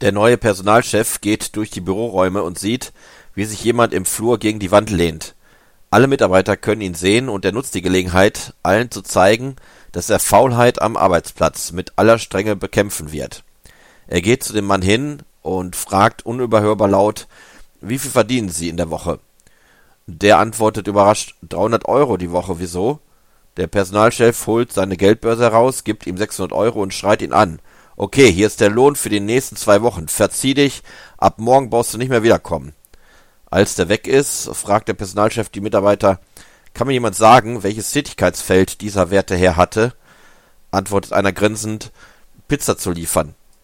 Der neue Personalchef geht durch die Büroräume und sieht, wie sich jemand im Flur gegen die Wand lehnt. Alle Mitarbeiter können ihn sehen und er nutzt die Gelegenheit, allen zu zeigen, dass er Faulheit am Arbeitsplatz mit aller Strenge bekämpfen wird. Er geht zu dem Mann hin und fragt unüberhörbar laut, wie viel verdienen Sie in der Woche? Der antwortet überrascht, 300 Euro die Woche, wieso? Der Personalchef holt seine Geldbörse heraus, gibt ihm 600 Euro und schreit ihn an. Okay, hier ist der Lohn für die nächsten zwei Wochen. Verzieh dich, ab morgen brauchst du nicht mehr wiederkommen. Als der weg ist, fragt der Personalchef die Mitarbeiter, kann mir jemand sagen, welches Tätigkeitsfeld dieser werte Herr hatte? Antwortet einer grinsend, Pizza zu liefern.